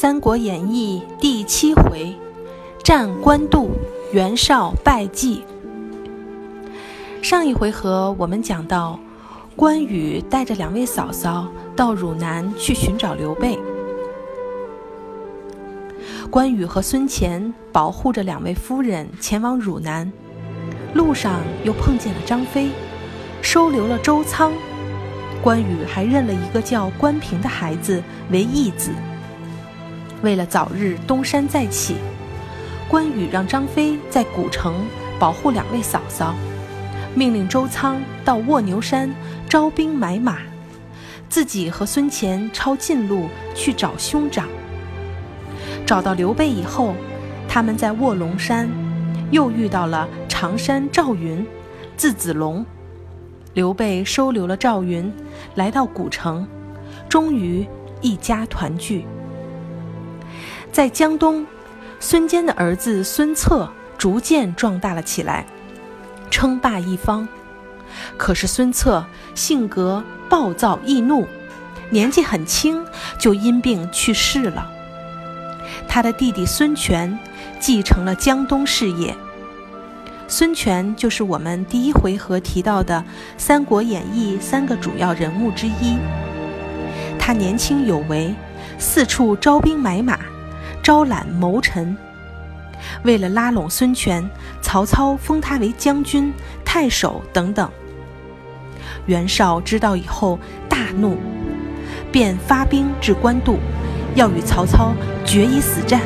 三国演义》第七回，战官渡，袁绍败绩。上一回合我们讲到，关羽带着两位嫂嫂到汝南去寻找刘备。关羽和孙乾保护着两位夫人前往汝南，路上又碰见了张飞，收留了周仓。关羽还认了一个叫关平的孩子为义子。为了早日东山再起，关羽让张飞在古城保护两位嫂嫂，命令周仓到卧牛山招兵买马，自己和孙乾抄近路去找兄长。找到刘备以后，他们在卧龙山又遇到了常山赵云、字子龙。刘备收留了赵云，来到古城，终于一家团聚。在江东，孙坚的儿子孙策逐渐壮大了起来，称霸一方。可是孙策性格暴躁易怒，年纪很轻就因病去世了。他的弟弟孙权继承了江东事业。孙权就是我们第一回合提到的《三国演义》三个主要人物之一。他年轻有为，四处招兵买马。招揽谋臣，为了拉拢孙权，曹操封他为将军、太守等等。袁绍知道以后大怒，便发兵至官渡，要与曹操决一死战。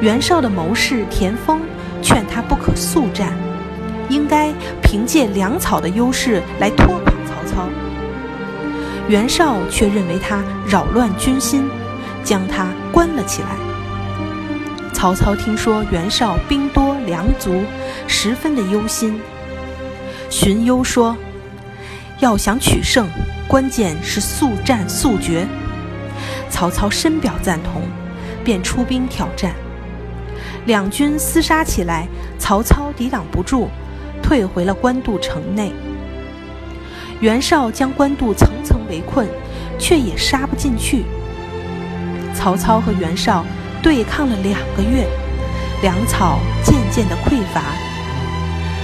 袁绍的谋士田丰劝他不可速战，应该凭借粮草的优势来拖垮曹操。袁绍却认为他扰乱军心。将他关了起来。曹操听说袁绍兵多粮足，十分的忧心。荀攸说：“要想取胜，关键是速战速决。”曹操深表赞同，便出兵挑战。两军厮杀起来，曹操抵挡不住，退回了官渡城内。袁绍将官渡层层围困，却也杀不进去。曹操和袁绍对抗了两个月，粮草渐渐的匮乏。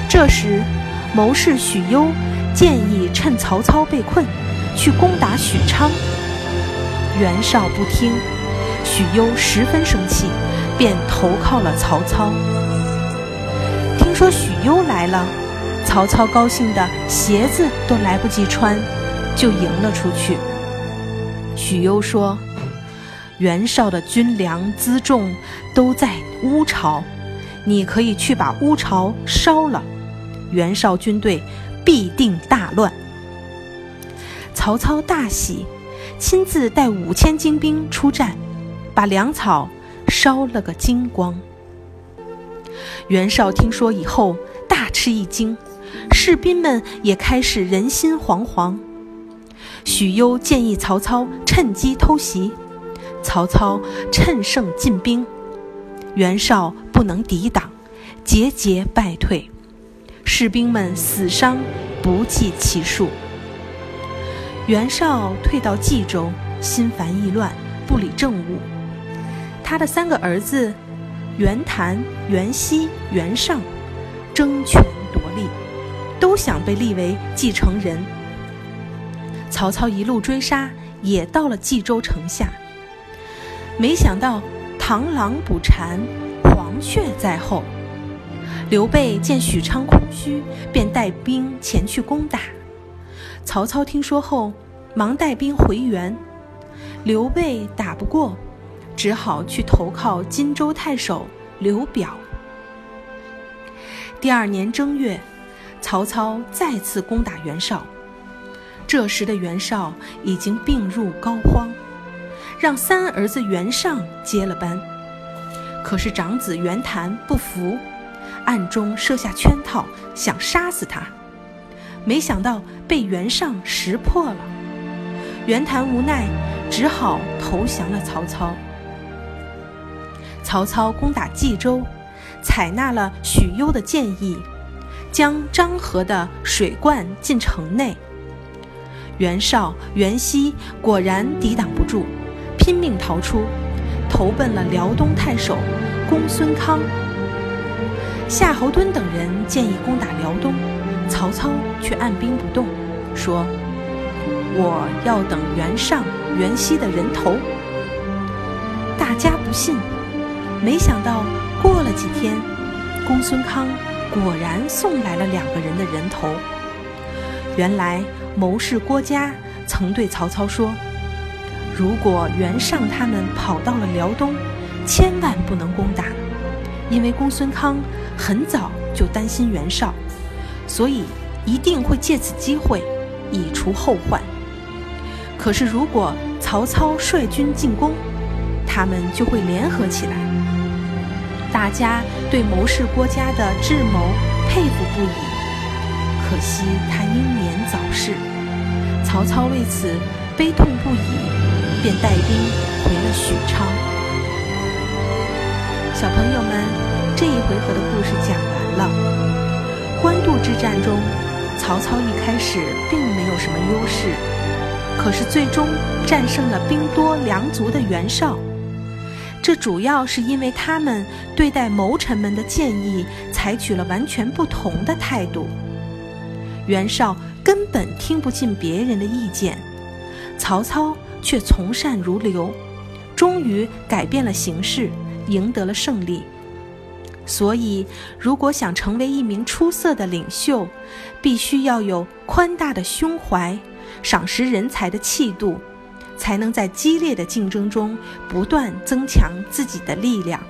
这时，谋士许攸建议趁曹操被困，去攻打许昌。袁绍不听，许攸十分生气，便投靠了曹操。听说许攸来了，曹操高兴的鞋子都来不及穿，就迎了出去。许攸说。袁绍的军粮辎重都在乌巢，你可以去把乌巢烧了，袁绍军队必定大乱。曹操大喜，亲自带五千精兵出战，把粮草烧了个精光。袁绍听说以后大吃一惊，士兵们也开始人心惶惶。许攸建议曹操趁机偷袭。曹操趁胜进兵，袁绍不能抵挡，节节败退，士兵们死伤不计其数。袁绍退到冀州，心烦意乱，不理政务。他的三个儿子袁谭、袁熙、袁尚争权夺利，都想被立为继承人。曹操一路追杀，也到了冀州城下。没想到螳螂捕蝉，黄雀在后。刘备见许昌空虚，便带兵前去攻打。曹操听说后，忙带兵回援。刘备打不过，只好去投靠荆州太守刘表。第二年正月，曹操再次攻打袁绍。这时的袁绍已经病入膏肓。让三儿子袁尚接了班，可是长子袁谭不服，暗中设下圈套，想杀死他。没想到被袁尚识破了，袁谭无奈，只好投降了曹操。曹操攻打冀州，采纳了许攸的建议，将漳河的水灌进城内。袁绍、袁熙果然抵挡不住。拼命逃出，投奔了辽东太守公孙康。夏侯惇等人建议攻打辽东，曹操却按兵不动，说：“我要等袁尚、袁熙的人头。”大家不信，没想到过了几天，公孙康果然送来了两个人的人头。原来谋士郭嘉曾对曹操说：“如果袁尚他们跑到了辽东，千万不能攻打，因为公孙康。”很早就担心袁绍，所以一定会借此机会以除后患。可是如果曹操率军进攻，他们就会联合起来。大家对谋士郭嘉的智谋佩服不已。可惜他英年早逝，曹操为此悲痛不已，便带兵回了许昌。小朋友们。这一回合的故事讲完了。官渡之战中，曹操一开始并没有什么优势，可是最终战胜了兵多粮足的袁绍。这主要是因为他们对待谋臣们的建议采取了完全不同的态度。袁绍根本听不进别人的意见，曹操却从善如流，终于改变了形势，赢得了胜利。所以，如果想成为一名出色的领袖，必须要有宽大的胸怀、赏识人才的气度，才能在激烈的竞争中不断增强自己的力量。